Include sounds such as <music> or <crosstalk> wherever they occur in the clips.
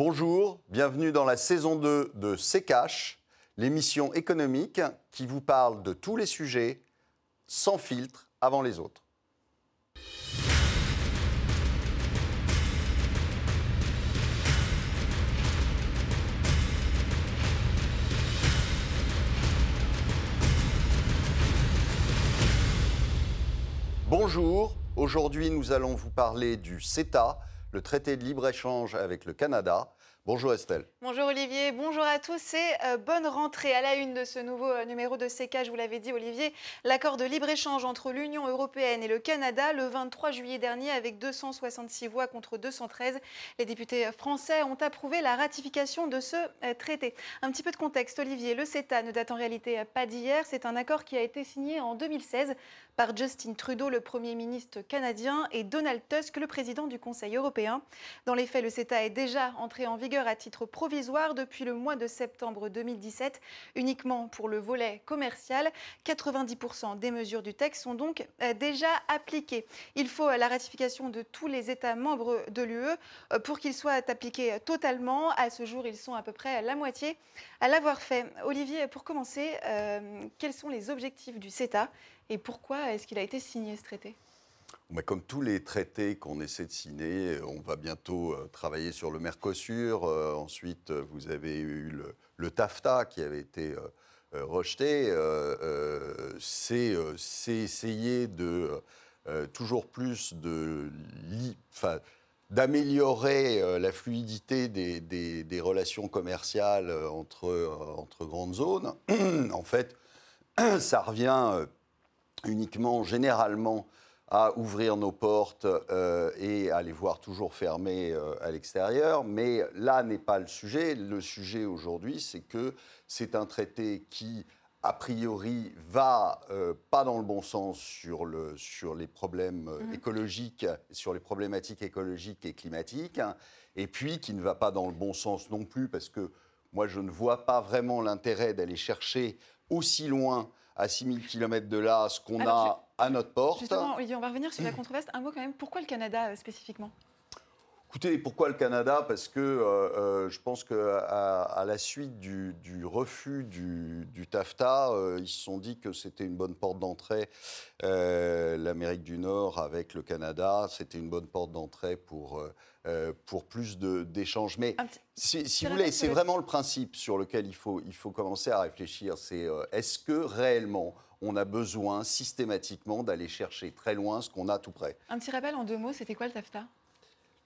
Bonjour, bienvenue dans la saison 2 de C'est Cash, l'émission économique qui vous parle de tous les sujets sans filtre avant les autres. Bonjour, aujourd'hui nous allons vous parler du CETA, le traité de libre-échange avec le Canada. Bonjour Estelle. Bonjour Olivier, bonjour à tous et euh, bonne rentrée à la une de ce nouveau euh, numéro de CK, je vous l'avais dit Olivier, l'accord de libre-échange entre l'Union européenne et le Canada le 23 juillet dernier avec 266 voix contre 213. Les députés français ont approuvé la ratification de ce euh, traité. Un petit peu de contexte Olivier, le CETA ne date en réalité pas d'hier, c'est un accord qui a été signé en 2016 par Justin Trudeau, le Premier ministre canadien, et Donald Tusk, le président du Conseil européen. Dans les faits, le CETA est déjà entré en vigueur à titre provisoire depuis le mois de septembre 2017, uniquement pour le volet commercial. 90% des mesures du texte sont donc euh, déjà appliquées. Il faut la ratification de tous les États membres de l'UE euh, pour qu'ils soient appliqués totalement. À ce jour, ils sont à peu près la moitié à l'avoir fait. Olivier, pour commencer, euh, quels sont les objectifs du CETA et pourquoi est-ce qu'il a été signé ce traité? Comme tous les traités qu'on essaie de signer, on va bientôt euh, travailler sur le Mercosur. Euh, ensuite, vous avez eu le, TAFTA qui avait été euh, rejeté. C'est essayer de toujours plus de d'améliorer la fluidité des, relations commerciales entre grandes zones. <clears throat> en fait, <clears throat> ça revient uniquement, généralement, à ouvrir nos portes euh, et à les voir toujours fermées euh, à l'extérieur. Mais là n'est pas le sujet. Le sujet aujourd'hui, c'est que c'est un traité qui, a priori, va euh, pas dans le bon sens sur, le, sur les problèmes mmh. écologiques, sur les problématiques écologiques et climatiques, et puis qui ne va pas dans le bon sens non plus, parce que moi, je ne vois pas vraiment l'intérêt d'aller chercher aussi loin à 6000 km de là ce qu'on a à notre porte. Justement, on va revenir sur la <clears throat> controverse. Un mot quand même, pourquoi le Canada euh, spécifiquement? Écoutez, pourquoi le Canada? Parce que euh, euh, je pense qu'à à la suite du, refus du, TAFTA, ils se sont dit que c'était une bonne porte d'entrée, l'Amérique du Nord avec le Canada, c'était une bonne porte d'entrée pour, pour plus d'échanges. Mais si, vous voulez, c'est vraiment le principe sur lequel il faut, il faut commencer à réfléchir. C'est est-ce que réellement on a besoin systématiquement d'aller chercher très loin ce qu'on a tout près? Un petit rappel en deux mots, c'était quoi le TAFTA?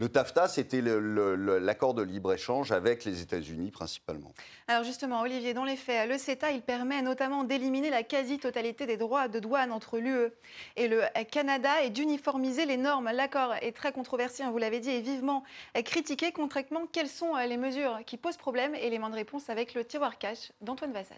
Le TAFTA, c'était l'accord de libre-échange avec les États-Unis principalement. Alors justement, Olivier, dans les faits, le CETA, il permet notamment d'éliminer la quasi-totalité des droits de douane entre l'UE et le Canada et d'uniformiser les normes. L'accord est très controversé, hein, vous l'avez dit, et vivement critiqué. Concrètement, quelles sont les mesures qui posent problème Élément de réponse avec le tiroir cash d'Antoine Vassas?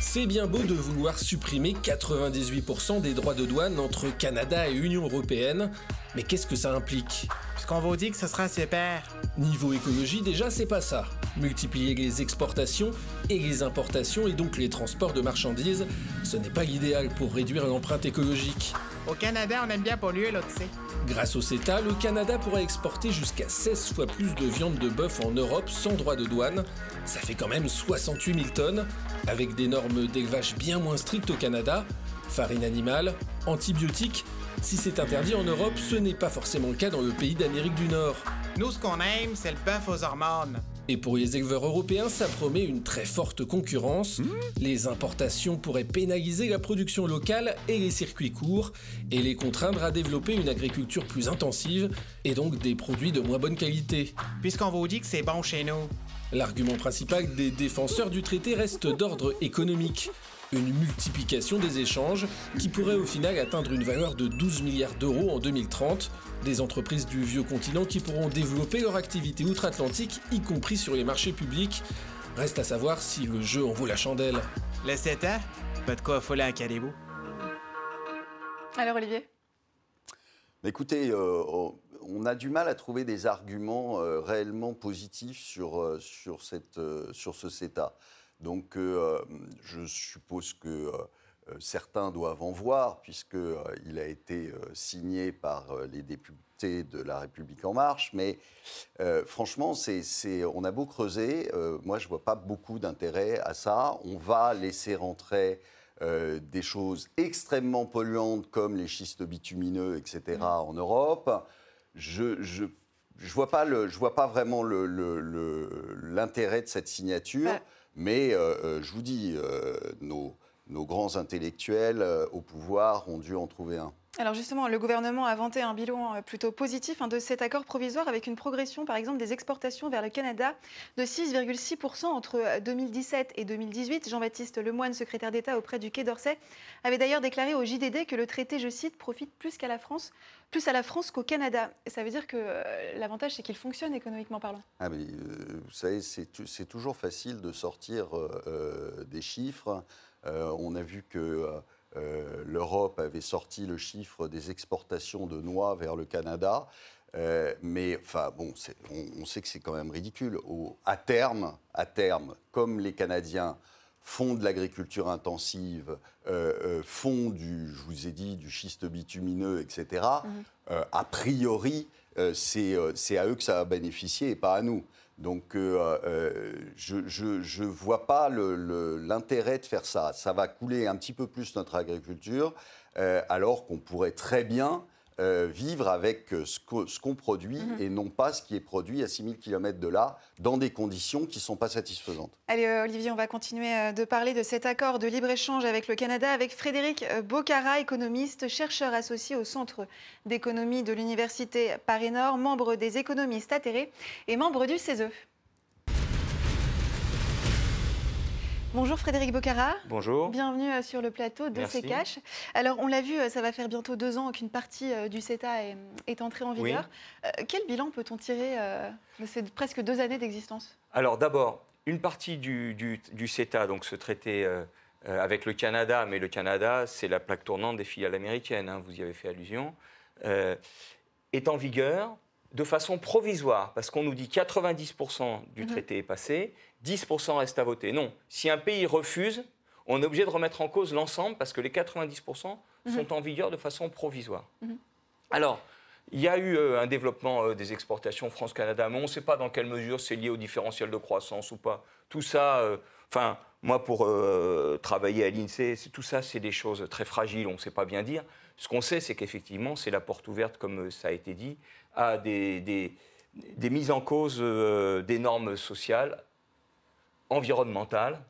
C'est bien beau de vouloir supprimer 98% des droits de douane entre Canada et Union européenne, mais qu'est-ce que ça implique? Parce qu'on vous dit que ce sera super. Niveau écologie, déjà, c'est pas ça. Multiplier les exportations et les importations et donc les transports de marchandises, ce n'est pas l'idéal pour réduire l'empreinte écologique. Au Canada, on aime bien polluer, là, tu sais. Grâce au CETA, le Canada pourra exporter jusqu'à 16 fois plus de viande de bœuf en Europe sans droit de douane. Ça fait quand même 68 000 tonnes, avec des normes d'élevage bien moins strictes au Canada. Farine animale, antibiotiques. Si c'est interdit en Europe, ce n'est pas forcément le cas dans le pays d'Amérique du Nord. Nous, ce qu'on aime, c'est le bœuf aux hormones. Et pour les éleveurs européens, ça promet une très forte concurrence. Hmm. Les importations pourraient pénaliser la production locale et les circuits courts, et les contraindre à développer une agriculture plus intensive, et donc des produits de moins bonne qualité. Puisqu'on vous dit que c'est bon chez nous. L'argument principal des défenseurs du traité reste d'ordre économique une multiplication des échanges qui pourrait au final atteindre une valeur de 12 milliards d'euros en 2030. Des entreprises du vieux continent qui pourront développer leur activité outre-Atlantique, y compris sur les marchés publics. Reste à savoir si le jeu en vaut la chandelle. Le 7 ans Pas de quoi affoler un calibou. Alors Olivier? Écoutez, euh, on a du mal à trouver des arguments euh, réellement positifs sur, euh, sur, cette, sur ce CETA. Donc, euh, je suppose que certains doivent en voir, puisqu'il a été signé par les députés de La République En Marche. Mais franchement, on a beau creuser, moi je ne vois pas beaucoup d'intérêt à ça. On va laisser rentrer des choses extrêmement polluantes comme les schistes bitumineux, etc., en Europe. Je, je je ne vois, pas vois pas vraiment l'intérêt de cette signature, mais euh, euh, je vous dis, euh, nos, nos, grands intellectuels au pouvoir ont dû en trouver un. Alors justement, le gouvernement a vanté un bilan euh, plutôt positif hein, de cet accord provisoire avec une progression, par exemple, des exportations vers le Canada de 6,6% entre 2017 euh, et 2018. Jean-Baptiste Lemoyne, secrétaire d'État auprès du Quai d'Orsay, avait d'ailleurs déclaré au JDD que le traité, je cite, profite plus qu'à la France, plus à la France qu'au Canada. Et ça veut dire que euh, l'avantage, c'est qu'il fonctionne économiquement parlant. Ah mais, vous savez, c'est toujours facile de sortir des chiffres. on a vu que euh, L'Europe avait sorti le chiffre des exportations de noix vers le Canada. Euh, mais enfin, bon, on, sait que c'est quand même ridicule. à terme, à terme, comme les Canadiens font de l'agriculture intensive, euh, font du, je vous ai dit, du schiste bitumineux, etc. Mhm. a priori, c'est à eux que ça va bénéficier et pas à nous. Donc euh, euh, je ne vois pas l'intérêt de faire ça. Ça va couler un petit peu plus notre agriculture, euh, alors qu'on pourrait très bien euh, vivre avec euh, ce qu'on produit mhm. et non pas ce qui est produit à 6000 km de là, dans des conditions qui ne sont pas satisfaisantes. Allez, euh, Olivier, on va continuer de parler de cet accord de libre-échange avec le Canada, avec Frédéric Bocara, économiste, chercheur associé au Centre d'économie de l'Université Paris-Nord, membre des économistes atterrés et membre du CESE. Bonjour Frédéric Bocara. Bonjour. Bienvenue euh, sur le plateau de CECACH. Alors on l'a vu, euh, ça va faire bientôt deux ans qu'une partie euh, du CETA est, entrée en vigueur. quel bilan peut-on tirer de ces presque deux années d'existence? Alors d'abord, une partie du, CETA, donc ce traité avec le Canada, mais le Canada c'est la plaque tournante des filiales américaines, hein, vous y avez fait allusion, est en vigueur de façon provisoire, parce qu'on nous dit 90% du mhm. traité est passé, 10% reste à voter. Non, si un pays refuse, on est obligé de remettre en cause l'ensemble, parce que les 90% mhm. sont en vigueur de façon provisoire. Mhm. Alors, il y a eu euh, un développement euh, des exportations France-Canada, mais on ne sait pas dans quelle mesure c'est lié au différentiel de croissance ou pas. Tout ça, euh, enfin, moi pour travailler à l'INSEE, tout ça, c'est des choses très fragiles, on ne sait pas bien dire. Ce qu'on sait, c'est qu'effectivement, c'est la porte ouverte, comme ça a été dit, à des, des, mises en cause euh, des normes sociales, environnementales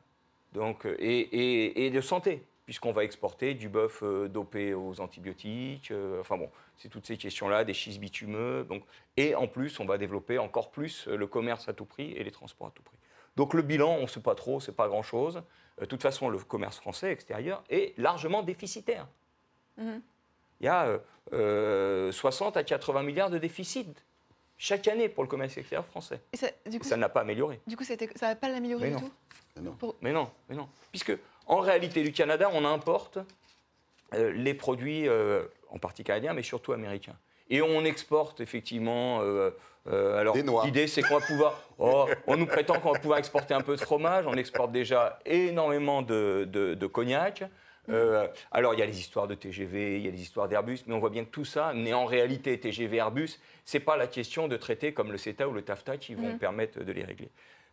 donc, et, et, de santé, puisqu'on va exporter du bœuf euh, dopé aux antibiotiques. Euh, enfin bon, c'est toutes ces questions-là, des schistes bitumeux. Donc, et en plus, on va développer encore plus le commerce à tout prix et les transports à tout prix. Donc le bilan, on ne sait pas trop, c'est pas grand-chose. De toute façon, le commerce français extérieur est largement déficitaire. Mmh il y a 60 euh, à 80 milliards de déficit chaque année pour le commerce extérieur français. Et ça, n'a pas amélioré. Du coup, ça n'a pas l'amélioré du tout mais non. mais non, mais non. Puisque, en réalité, du Canada, on importe euh, les produits, euh, en partie canadiens, mais surtout américains. Et on exporte effectivement. alors, l'idée, c'est qu'on va pouvoir. Oh, on nous prétend qu'on va pouvoir exporter un peu de fromage. On exporte déjà énormément de, de cognac. Euh, alors, il y a les histoires de TGV, il y a les histoires d'Airbus, mais on voit bien que tout ça n'est en réalité TGV Airbus. Ce n'est pas la question de traiter comme le CETA ou le TAFTA qui vont mm. permettre de les régler.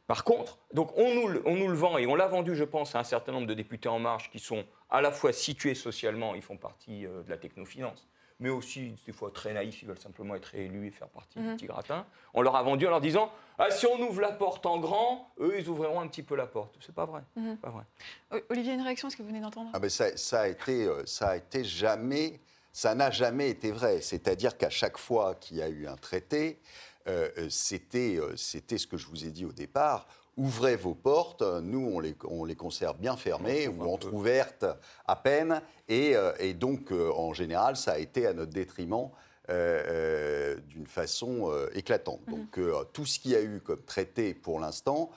Par contre, donc on nous, on nous le vend et on l'a vendu, je pense, à un certain nombre de députés En Marche qui sont à la fois situés socialement, ils font partie euh, de la technofinance, mais aussi des fois très naïfs, ils veulent simplement être réélus et faire partie du mhm. petit gratin. On leur a vendu en leur disant ah, si on ouvre la porte en grand, eux, ils ouvriront un petit peu la porte. C'est pas vrai. Mhm. pas vrai. Olivier, une réaction, ce que vous venez d'entendre? Ah ben ça, ça, a été, euh, ça a été jamais, ça n'a jamais été vrai. C'est-à-dire qu'à chaque fois qu'il y a eu un traité, euh, euh, c'était, c'était ce que je vous ai dit au départ ouvrez vos portes. Nous, on les, on les conserve bien fermées ou entrouvertes à peine. Et, euh, et donc, euh, en général, ça a été à notre détriment. Euh, d'une façon éclatante. Mhm. Donc tout ce qu'il y a eu comme traité pour l'instant,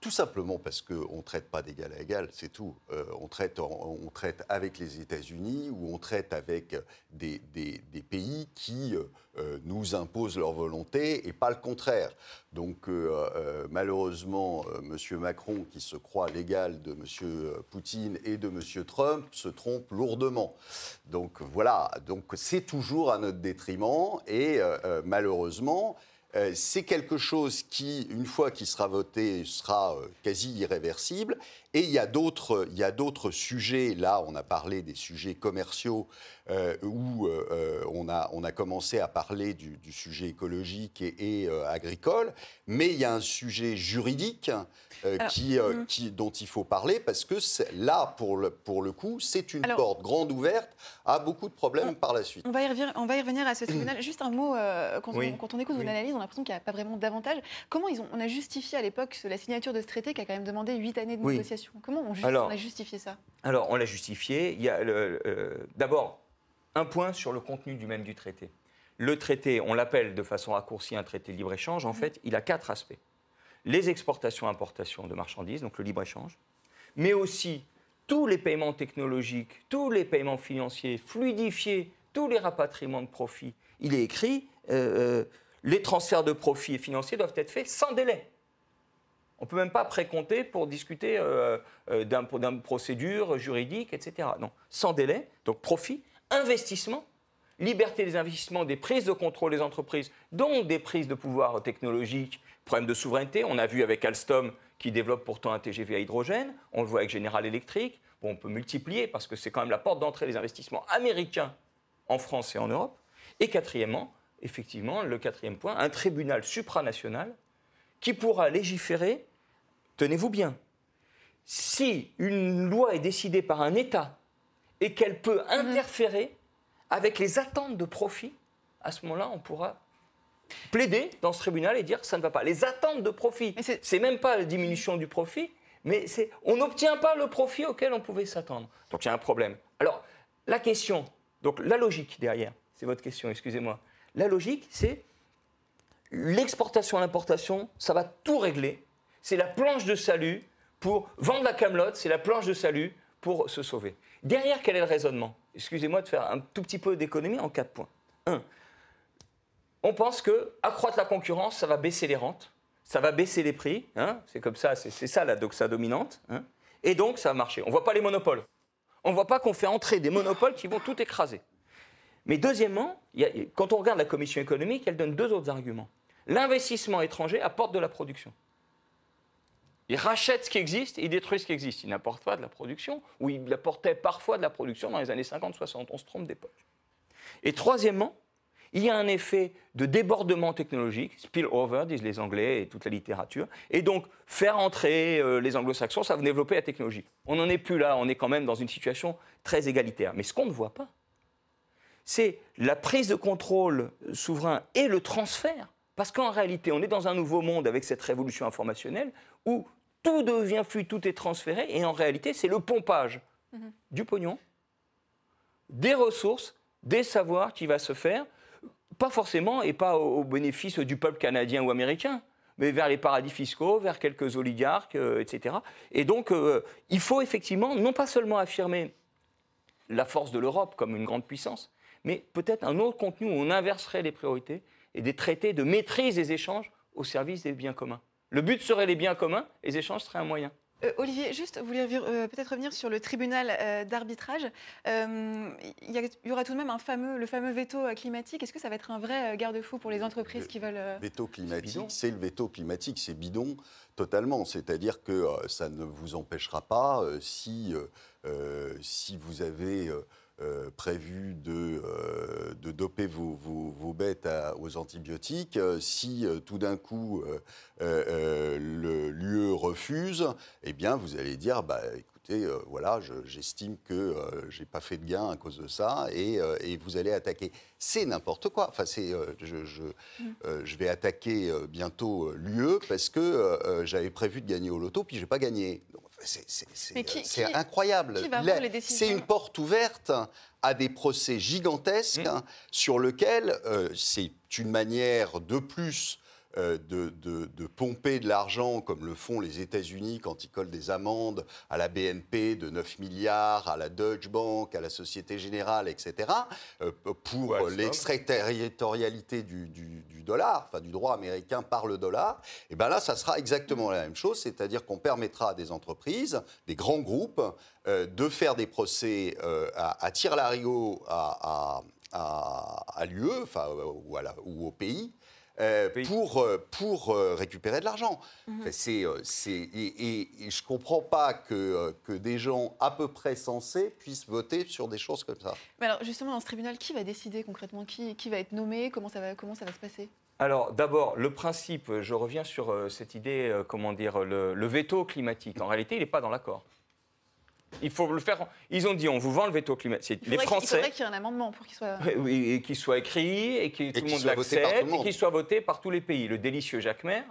tout simplement parce qu'on ne traite pas d'égal à égal, c'est tout. Euh, on, traite, avec les États-Unis ou on traite avec des, des, pays qui euh, euh, nous imposent leur volonté et pas le contraire. Donc malheureusement, M. Macron, qui se croit l'égal de M. Poutine et de M. Trump, se trompe lourdement. Donc voilà, donc c'est toujours à notre détriment et malheureusement, euh, c'est quelque chose qui, une fois qu'il sera voté, sera euh, quasi irréversible. Et il y a d'autres sujets, là on a parlé des sujets commerciaux, euh, où on, a, on a commencé à parler du, sujet écologique et, agricole, mais il y a un sujet juridique qui, mm. qui, dont il faut parler, parce que là, pour le, pour le coup, c'est une porte grande ouverte à beaucoup de problèmes par la suite. On va y revenir, on va y revenir à ce <clears throat> tribunal. Juste un mot, quand, on, quand, on, écoute une analyse, on l'impression qu'il n'y a pas vraiment d'avantage. Comment ils ont, on a justifié à l'époque la signature de ce traité qui a quand même demandé huit années de négociation Comment on, a justifié ça? Alors, on l'a justifié. Il y a euh, d'abord un point sur le contenu du même du traité. Le traité, on l'appelle de façon raccourcie un traité de libre-échange. En mmh. fait, il a quatre aspects. Les exportations-importations de marchandises, donc le libre-échange, mais aussi tous les paiements technologiques, tous les paiements financiers, fluidifiés, tous les rapatriements de profits. Il est écrit, euh, euh, les transferts de profits financiers doivent être faits sans délai. On ne peut même pas précompter pour discuter euh, euh, d'une procédure juridique, etc. Non, sans délai, donc profit, investissement, liberté des investissements, des prises de contrôle des entreprises, donc des prises de pouvoir technologique, problème de souveraineté. On a vu avec Alstom qui développe pourtant un TGV à hydrogène, on le voit avec General Electric. On peut multiplier parce que c'est quand même la porte d'entrée des investissements américains en France et en Europe. Et quatrièmement, effectivement, le quatrième point, un tribunal supranational qui pourra légiférer, tenez-vous bien, si une loi est décidée par un État et qu'elle peut mhm. interférer avec les attentes de profit, à ce moment-là, on pourra plaider dans ce tribunal et dire que ça ne va pas. Les attentes de profit, c'est même pas la diminution du profit, mais c'est on n'obtient pas le profit auquel on pouvait s'attendre. Donc il y a un problème. Alors la question, donc la logique derrière, c'est votre question, excusez-moi. La logique, c'est l'exportation, l'importation, ça va tout régler. C'est la planche de salut pour vendre la camelote, c'est la planche de salut pour se sauver. Derrière, quel est le raisonnement? Excusez-moi de faire un tout petit peu d'économie en quatre points. Un, on pense que accroître la concurrence, ça va baisser les rentes, ça va baisser les prix. Hein, c'est comme ça, c'est ça la doxa dominante. Hein, et donc, ça va marcher. On ne voit pas les monopoles. On ne voit pas qu'on fait entrer des monopoles qui vont tout écraser. Mais deuxièmement, quand on regarde la commission économique, elle donne deux autres arguments. L'investissement étranger apporte de la production. Il rachète ce qui existe il détruit ce qui existe. Il n'apporte pas de la production, ou il apportait parfois de la production dans les années 50-60. On se trompe d'époque. Et troisièmement, il y a un effet de débordement technologique, spillover, disent les Anglais et toute la littérature, et donc faire entrer euh, les anglo-saxons, ça va développer la technologie. On n'en est plus là, on est quand même dans une situation très égalitaire. Mais ce qu'on ne voit pas, c'est la prise de contrôle souverain et le transfert. Parce qu'en réalité, on est dans un nouveau monde avec cette révolution informationnelle où tout devient fluide, tout est transféré, et en réalité, c'est le pompage mhm. du pognon, des ressources, des savoirs qui va se faire, pas forcément et pas au, bénéfice du peuple canadien ou américain, mais vers les paradis fiscaux, vers quelques oligarques, euh, etc. Et donc, euh, il faut effectivement non pas seulement affirmer la force de l'Europe comme une grande puissance, mais peut-être un autre contenu où on inverserait les priorités et des traités de maîtrise des échanges au service des biens communs. Le but serait les biens communs, les échanges seraient un moyen. Euh, Olivier, juste, vous voulez euh, peut-être revenir sur le tribunal euh, d'arbitrage. Il y, aura tout de même un fameux, le fameux veto climatique. Est-ce que ça va être un vrai garde-fou pour les entreprises qui veulent... Le veto climatique, c'est le veto climatique, c'est bidon totalement. C'est-à-dire que ça ne vous empêchera pas, si, si vous avez... Euh, prévu de, euh, de, doper vos, vos, bêtes aux antibiotiques. Euh, si tout d'un coup l'UE refuse, eh bien vous allez dire, bah, écoutez, voilà, j'estime que je n'ai pas fait de gain à cause de ça, et, et vous allez attaquer. C'est n'importe quoi. Enfin, c'est, je, je, je, vais attaquer bientôt l'UE parce que j'avais prévu de gagner au loto, puis je n'ai pas gagné. C'est incroyable. C'est une porte ouverte à des procès gigantesques mmh. sur lesquels euh, c'est une manière de plus euh, de, de- de pomper de l'argent comme le font les États-Unis quand ils collent des amendes à la BNP de 9 milliards, à la Deutsche Bank, à la Société Générale, etc., euh, pour Ouais, euh, l'extraterritorialité du, du- du dollar, enfin du droit américain par le dollar, et bien là, ça sera exactement la même chose, c'est-à-dire qu'on permettra à des entreprises, des grands groupes, euh, de faire des procès euh, à, à tire-larigot à, à, à, à l'UE, enfin, euh, ou, ou au pays, euh, pour, euh, pour euh, récupérer de l'argent. Mhm. Enfin, c'est, c'est- et, et- et je ne comprends pas que, que des gens à peu près sensés puissent voter sur des choses comme ça. Mais alors justement, dans ce tribunal, qui va décider concrètement? Qui, qui va être nommé? Comment ça va, comment ça va se passer? Alors d'abord, le principe, je reviens sur euh, cette idée, euh, comment dire, le, le veto climatique. En réalité, il n'est pas dans l'accord. Il faut le faire. Ils ont dit, on vous vend le veto climatique. Il Les qu'il- il Français, faudrait qu'il y ait un amendement pour qu'il soit. oui, et qu'il soit écrit et que tout le qu'il monde soit voté par tout le l'accepte et qu'il soit voté par tous les pays. Le délicieux Jacques Maire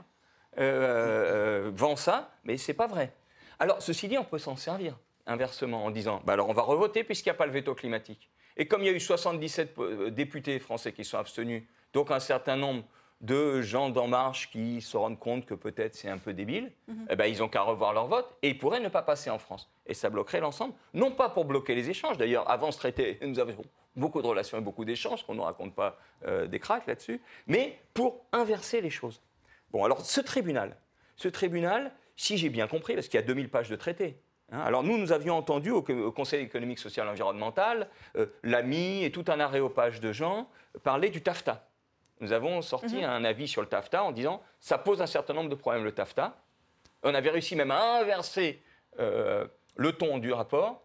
euh, euh, vend ça, mais c'est pas vrai. Alors, ceci dit, on peut s'en servir inversement en disant, bah alors on va revoter puisqu'il n'y a pas le veto climatique. Et comme il y a eu 77 euh, députés français qui sont abstenus, donc un certain nombre de gens d'En Marche qui se rendent compte que peut-être c'est un peu débile, eh ben, ils ont qu'à revoir leur vote et ils pourraient ne pas passer en France. Et ça bloquerait l'ensemble, non pas pour bloquer les échanges. D'ailleurs, avant ce traité, <laughs> nous avions beaucoup de relations et beaucoup d'échanges, qu'on ne raconte pas euh, des cracks là-dessus, mais pour inverser les choses. Bon, alors ce tribunal, ce tribunal, si j'ai bien compris, parce qu'il y a 2000 pages de traité, hein, alors nous, nous avions entendu au, au Conseil économique, social et environnemental, euh, l'AMI et tout un aréopage de gens parler du TAFTA. Nous avons sorti un avis sur le TAFTA en disant ça pose un certain nombre de problèmes, le TAFTA. On avait réussi même à inverser euh, le ton du rapport.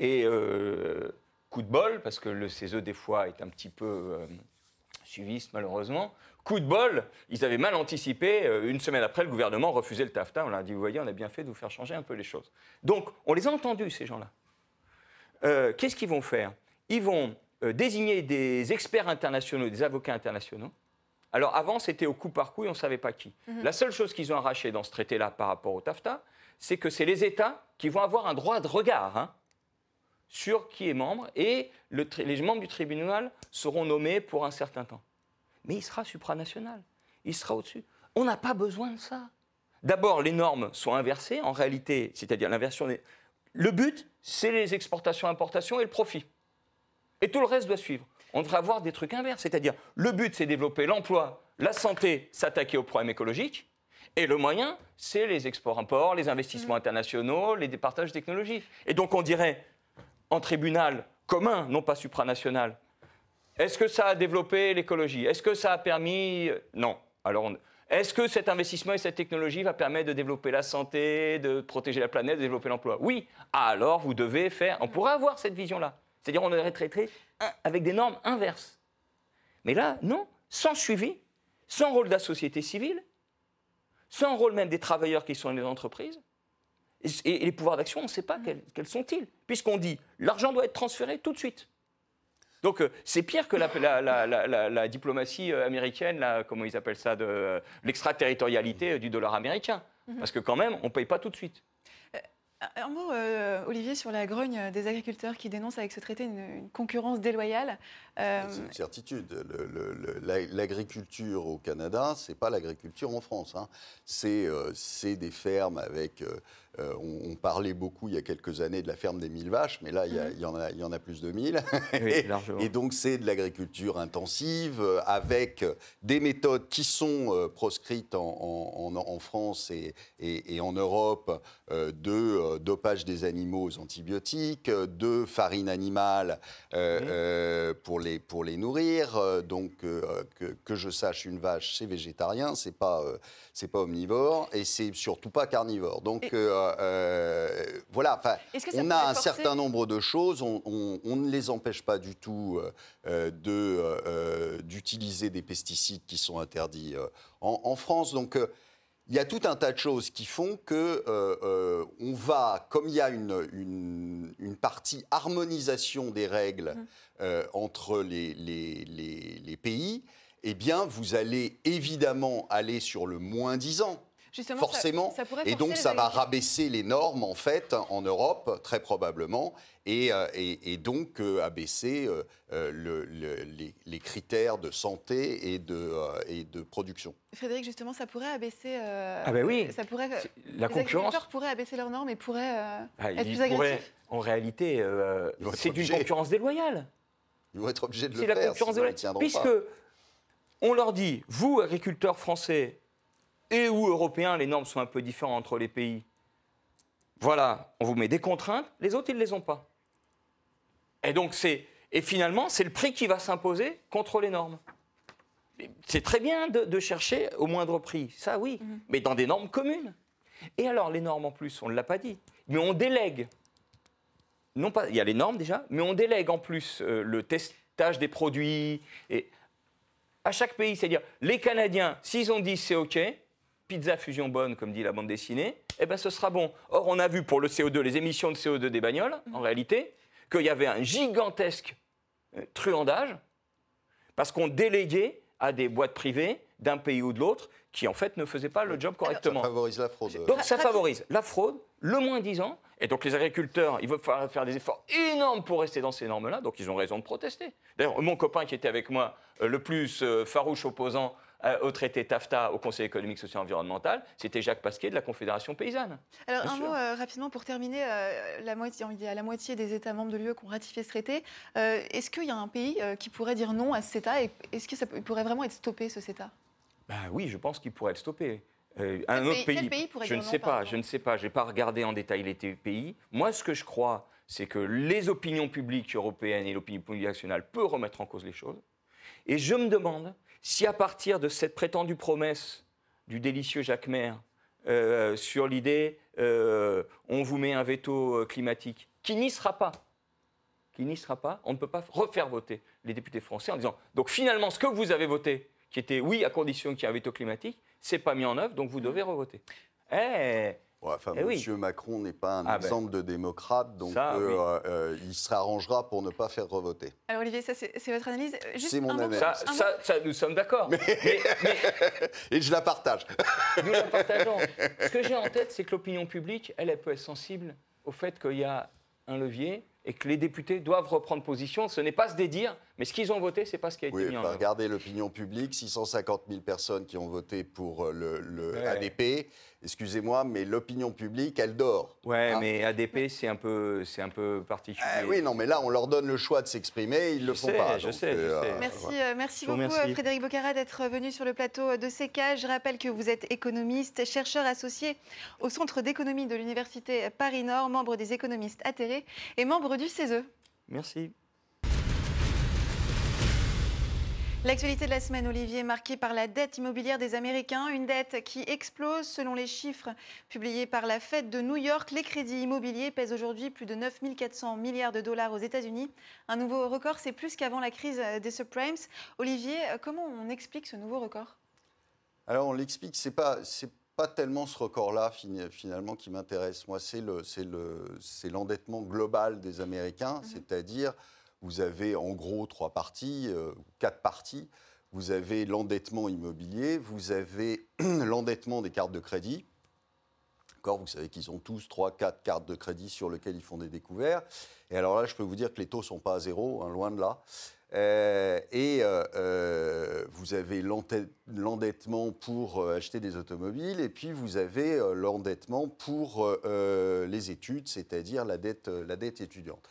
Et euh, coup de bol, parce que le CESE des fois est un petit peu euh, suiviste malheureusement. Coup de bol, ils avaient mal anticipé. euh, une semaine après, le gouvernement refusait le TAFTA. On leur a dit, vous voyez, on a bien fait de vous faire changer un peu les choses. Donc, on les a entendus, ces gens-là. Euh, Qu'est-ce qu'ils vont faire? Ils vont désigner des experts internationaux, des avocats internationaux. Alors avant, c'était au coup par coup et on ne savait pas qui. La seule chose qu'ils ont arraché dans ce traité-là par rapport au TAFTA, c'est que c'est les États qui vont avoir un droit de regard hein, sur qui est membre et le les membres du tribunal seront nommés pour un certain temps. Mais il sera supranational, il sera au-dessus. On n'a pas besoin de ça. D'abord, les normes sont inversées en réalité, c'est-à-dire l'inversion des... Le but, c'est les exportations, importations et le profit. Et tout le reste doit suivre. On devrait avoir des trucs inverses, c'est-à-dire le but, c'est développer l'emploi, la santé, s'attaquer aux problèmes écologiques, et le moyen, c'est les exports-imports, les investissements internationaux, les départages de technologies. Et donc on dirait, en tribunal commun, non pas supranational, est-ce que ça a développé l'écologie? Est-ce que ça a permis Non. Alors, on- est-ce que cet investissement et cette technologie va permettre de développer la santé, de protéger la planète, de développer l'emploi? Oui. Alors, vous devez faire. On pourrait avoir cette vision-là. C'est-à-dire, on aurait traité un- avec des normes inverses. Mais là, non. Sans suivi, sans rôle de la société civile, sans rôle même des travailleurs qui sont dans les entreprises. Et, les pouvoirs d'action, on ne sait pas quels, quels sont-ils. Puisqu'on dit l'argent doit être transféré tout de suite. Donc euh, c'est pire que la, la- la- la- la- la diplomatie euh, américaine, comment ils appellent ça, de euh, l'extraterritorialité euh, du dollar américain. Parce que quand même, on ne paye pas tout de suite. Un mot, euh, Olivier, sur la grogne des agriculteurs qui dénoncent avec ce traité une concurrence déloyale. Euh, C'est une certitude. L'agriculture au Canada, c'est pas l'agriculture en France. hein. C'est euh, des fermes avec. euh, on, on parlait beaucoup il y a quelques années de la ferme des 1000 vaches, mais là, il y, a- il y en, a, il y en a plus de 1000. Oui, <laughs> et, donc, c'est de l'agriculture intensive avec des méthodes qui sont proscrites en, en- en- en France et, et- et en Europe euh, de dopage des animaux aux antibiotiques, de farine animale euh, pour, les, pour les nourrir. Euh, donc, euh, que, que je sache, une vache, c'est végétarien, c'est pas, euh, c'est pas omnivore et c'est surtout pas carnivore. Donc, voilà. on a un certain nombre de choses, on, on- on ne les empêche pas du tout de, d'utiliser des pesticides qui sont interdits en, en France. Donc, il y a tout un tas de choses qui font que euh, euh, on va, comme il y a une, une, une partie harmonisation des règles euh, entre les, les- les- les pays, eh bien, vous allez évidemment aller sur le moins disant. Justement, ça- forcément. ça pourrait et donc, ça va rabaisser les normes, en fait, en Europe, très probablement, et, euh, et- et donc euh, abaisser euh, euh, le- le- les, les critères de santé et de, euh, et de production. Frédéric, justement, ça pourrait abaisser. euh, Ah ben oui. Ça pourrait. C'est- La les concurrence, agriculteurs pourraient abaisser leurs normes et pourraient euh, ah, être ils plus pourraient- agressifs. en réalité, euh, c'est une obligés. concurrence déloyale. Ils vont être obligés de C'est le la faire, concurrence sinon ils déloyale. Puisque pas. on leur dit, vous, agriculteurs français et ou européens, les normes sont un peu différentes entre les pays. Voilà, on vous met des contraintes, les autres, ils ne les ont pas. Et donc, c'est. Et finalement, c'est le prix qui va s'imposer contre les normes. C'est très bien de, de chercher au moindre prix, ça oui, mais dans des normes communes. Et alors, les normes en plus, on ne l'a pas dit, mais on délègue. Non pas, il y a les normes déjà, mais on délègue en plus euh, le testage des produits. Et à chaque pays, c'est-à-dire les Canadiens, s'ils ont dit c'est OK, pizza fusion bonne, comme dit la bande dessinée, eh ben ce sera bon. Or, on a vu pour le CO2, les émissions de CO2 des bagnoles, en réalité, qu'il y avait un gigantesque euh, truandage, parce qu'on déléguait à des boîtes privées d'un pays ou de l'autre qui, en fait, ne faisaient pas le job Ça correctement. favorise la fraude. Donc ça favorise la fraude, le moins disant, et donc les agriculteurs, il va falloir faire des efforts énormes pour rester dans ces normes-là, donc ils ont raison de protester. D'ailleurs, mon copain qui était avec moi, euh, le plus euh, farouche opposant euh, au traité TAFTA au Conseil économique, social et environnemental, c'était Jacques Pasquier de la Confédération paysanne. Alors, Bien un sûr. mot euh, rapidement pour terminer. euh, la moitié, il y a la moitié des États membres de l'UE qui ont ratifié ce traité. Est-ce qu'il y a un pays qui pourrait dire non à ce CETA et Est-ce que ça peut- pourrait vraiment être stoppé, ce CETA Bah oui, je pense qu'il pourrait être stoppé. Euh, un autre pays- pays, pays pourrait je ne sais pas, je ne sais pas, je n'ai pas regardé en détail les pays. Moi, ce que je crois, c'est que les opinions publiques européennes et l'opinion publique nationale peuvent remettre en cause les choses. Et je me demande si à partir de cette prétendue promesse du délicieux Jacques Maire euh, sur l'idée euh, on vous met un veto euh, climatique, qui n'y sera pas, qui n'y sera pas, on ne peut pas refaire voter les députés français en disant donc finalement ce que vous avez voté, qui était oui à condition qu'il y ait un veto climatique, c'est pas mis en œuvre, donc vous devez revoter. Eh, Ouais, enfin, Eh oui. Monsieur Macron n'est pas un Ah ben. exemple de démocrate, donc Ça, euh, oui. euh, il se arrangera pour ne pas faire revoter. Alors, Olivier, ça, c'est votre analyse. Euh, C'est mon analyse. ça, un mot- ça, ça, nous sommes d'accord. Mais, mais <laughs> Et je la partage. nous la partageons. Ce que j'ai en tête, c'est que l'opinion publique, elle, elle peut être sensible au fait qu'il y a un levier et que les députés doivent reprendre position. Ce n'est pas se dédire, mais ce qu'ils ont voté, c'est pas ce qui a été Oui, mis en enfin, œuvre. regardez l'opinion publique, 650 000 personnes qui ont voté pour euh, le, le Ouais. ADP. Excusez-moi, mais l'opinion publique, elle dort. Ouais, Hein mais ADP, c'est un peu, c'est un peu particulier. Eh oui, non, mais là, on leur donne le choix de s'exprimer, ils Je le font sais, pas. je donc, sais, je sais. Merci, euh, merci beaucoup euh, Frédéric Bocara d'être venu sur le plateau de CECA. Je rappelle que vous êtes économiste, chercheur associé au Centre d'économie de l'Université Paris-Nord, membre des économistes atterrés et membre du E. CESE. Merci. L'actualité de la semaine, Olivier, marquée par la dette immobilière des Américains, une dette qui explose selon les chiffres publiés par la Fed de New York. Les crédits immobiliers pèsent aujourd'hui plus de 9 400 milliards de dollars aux États-Unis. Un nouveau record, c'est plus qu'avant la crise des subprimes. Olivier, comment on explique ce nouveau record? Alors, on l'explique, c'est pas. Pas tellement ce record-là finalement qui m'intéresse. Moi, c'est le, c'est le, c'est l'endettement global des Américains, c'est-à-dire vous avez en gros trois parties, euh, quatre parties. Vous avez l'endettement immobilier, vous avez <clears throat> l'endettement des cartes de crédit. Vous savez qu'ils ont tous trois, quatre cartes de crédit sur lesquelles ils font des découverts. Et alors là, je peux vous dire que les taux sont pas à zéro, hein, loin de là. Euh, et euh, vous avez l'endettement pour acheter des automobiles, et puis vous avez l'endettement pour les études, c'est-à-dire la dette étudiante.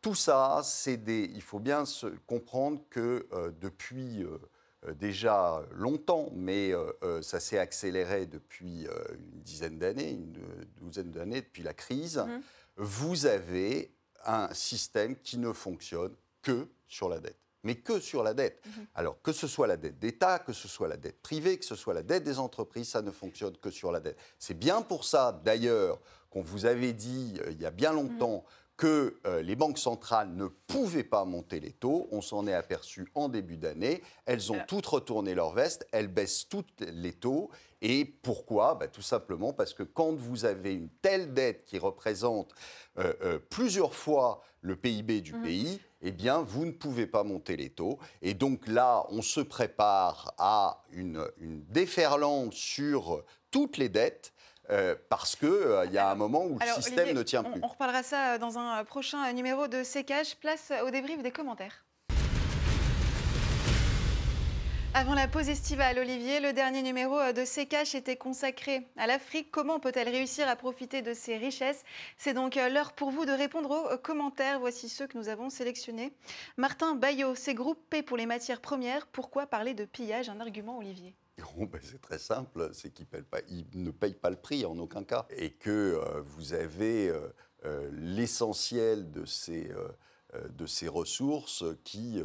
Tout ça, c'est des. Il faut bien se comprendre que euh, depuis euh, euh, déjà longtemps, mais euh, ça s'est accéléré depuis une dizaine d'années, une douzaine d'années, depuis la crise, Mhm. vous avez un système qui ne fonctionne que sur la dette. Mais que sur la dette. Alors, que ce soit la dette d'État, que ce soit la dette privée, que ce soit la dette des entreprises, ça ne fonctionne que sur la dette. C'est bien pour ça, d'ailleurs, qu'on vous avait dit euh, il y a bien longtemps que euh, les banques centrales ne pouvaient pas monter les taux. On s'en est aperçu en début d'année. Elles ont Alors- toutes retourné leur veste, elles baissent toutes les taux. Et pourquoi? Bah, Tout simplement parce que quand vous avez une telle dette qui représente euh, euh, plusieurs fois le PIB du pays, eh bien, vous ne pouvez pas monter les taux. Et donc là, on se prépare à une, une déferlante sur toutes les dettes euh, parce qu'il euh, il y a un moment où Alors, le système Olivier, ne tient plus. On, reparlera ça euh, dans un prochain numéro de Sécage. Place au débrief des commentaires. Avant la pause estivale, Olivier, le dernier numéro euh, de Sécache était consacré à l'Afrique. Comment peut-elle réussir à profiter de ses richesses? C'est donc euh, l'heure pour vous de répondre aux euh, commentaires. Voici ceux que nous avons sélectionnés. Martin Bayot, c'est groupe P pour les matières premières. Pourquoi parler de pillage? Un argument, Olivier. Ben, c'est très simple, c'est qu'ils ne payent pas le prix en aucun cas. Et que euh, vous avez euh, euh, l'essentiel de, ces, ressources qui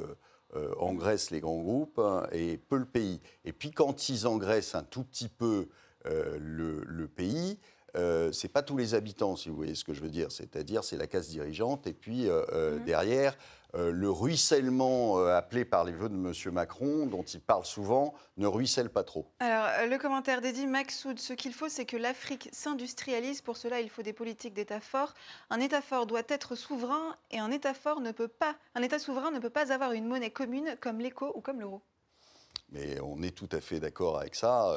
engraissent les grands groupes hein, et peu le pays. Et puis quand ils engraissent un tout petit peu le pays, euh, c'est pas tous les habitants, si vous voyez ce que je veux dire. C'est-à-dire, c'est la classe dirigeante. Et puis, euh, euh, Mhm. derrière, euh, le ruissellement euh, appelé par les vœux de M. Macron, dont il parle souvent, ne ruisselle pas trop. Alors, euh, le commentaire d'Eddie Maxoud, ce qu'il faut, c'est que l'Afrique s'industrialise. Pour cela, il faut des politiques d'État forts. Un État fort doit être souverain et un État fort ne peut pas, un État souverain ne peut pas avoir une monnaie commune comme l'éco ou comme l'euro. Mais on est tout à fait d'accord avec ça.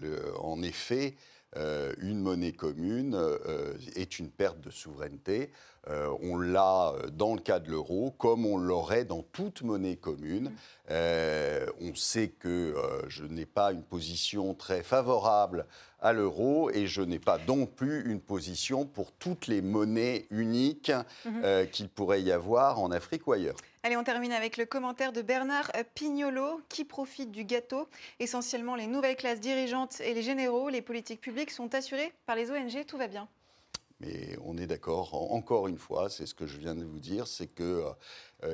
Le- en effet, euh, une monnaie commune euh, est une perte de souveraineté. Euh, on l'a dans le cas de l'euro, comme on l'aurait dans toute monnaie commune. On sait que je n'ai pas une position très favorable à l'euro et je n'ai pas non plus une position pour toutes les monnaies uniques Mhm. qu'il pourrait y avoir en Afrique ou ailleurs. Allez, on termine avec le commentaire de Bernard euh, Pignolo, qui profite du gâteau. Essentiellement, les nouvelles classes dirigeantes et les généraux, les politiques publiques sont assurées par les ONG, tout va bien. Mais on est d'accord, en- encore une fois, c'est ce que je viens de vous dire, c'est qu'il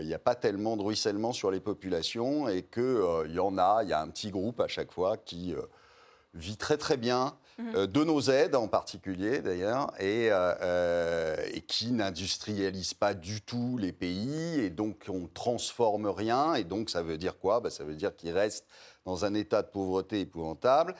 n'y a pas tellement de ruissellement sur les populations et qu'il y en a, il y a un petit groupe à chaque fois qui euh, vit très très bien, Mhm. euh, de nos aides en particulier d'ailleurs, et, euh, euh, et qui n'industrialise pas du tout les pays, et donc on ne transforme rien, et donc ça veut dire quoi? Bah, Ça veut dire qu'ils restent dans un état de pauvreté épouvantable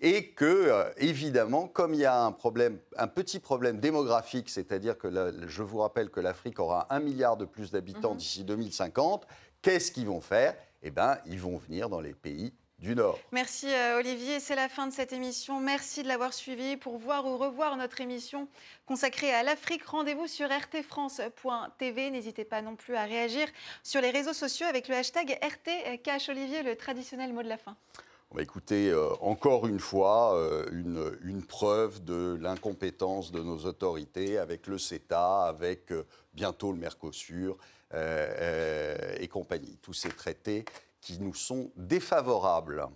et que, évidemment, comme il y a un, problème, un petit problème démographique, c'est-à-dire que la- je vous rappelle que l'Afrique aura un milliard de plus d'habitants Mhm. d'ici 2050, qu'est-ce qu'ils vont faire? Eh bien, ils vont venir dans les pays du Nord. Merci euh, Olivier, c'est la fin de cette émission. Merci de l'avoir suivi. Pour voir ou revoir notre émission consacrée à l'Afrique, rendez-vous sur rtfrance.tv. N'hésitez pas non plus à réagir sur les réseaux sociaux avec le hashtag RTCash. Olivier, le traditionnel mot de la fin. On va écouter euh, encore une fois euh, une, une preuve de l'incompétence de nos autorités avec le CETA, avec euh, bientôt le Mercosur et compagnie. Tous ces traités qui nous sont défavorables.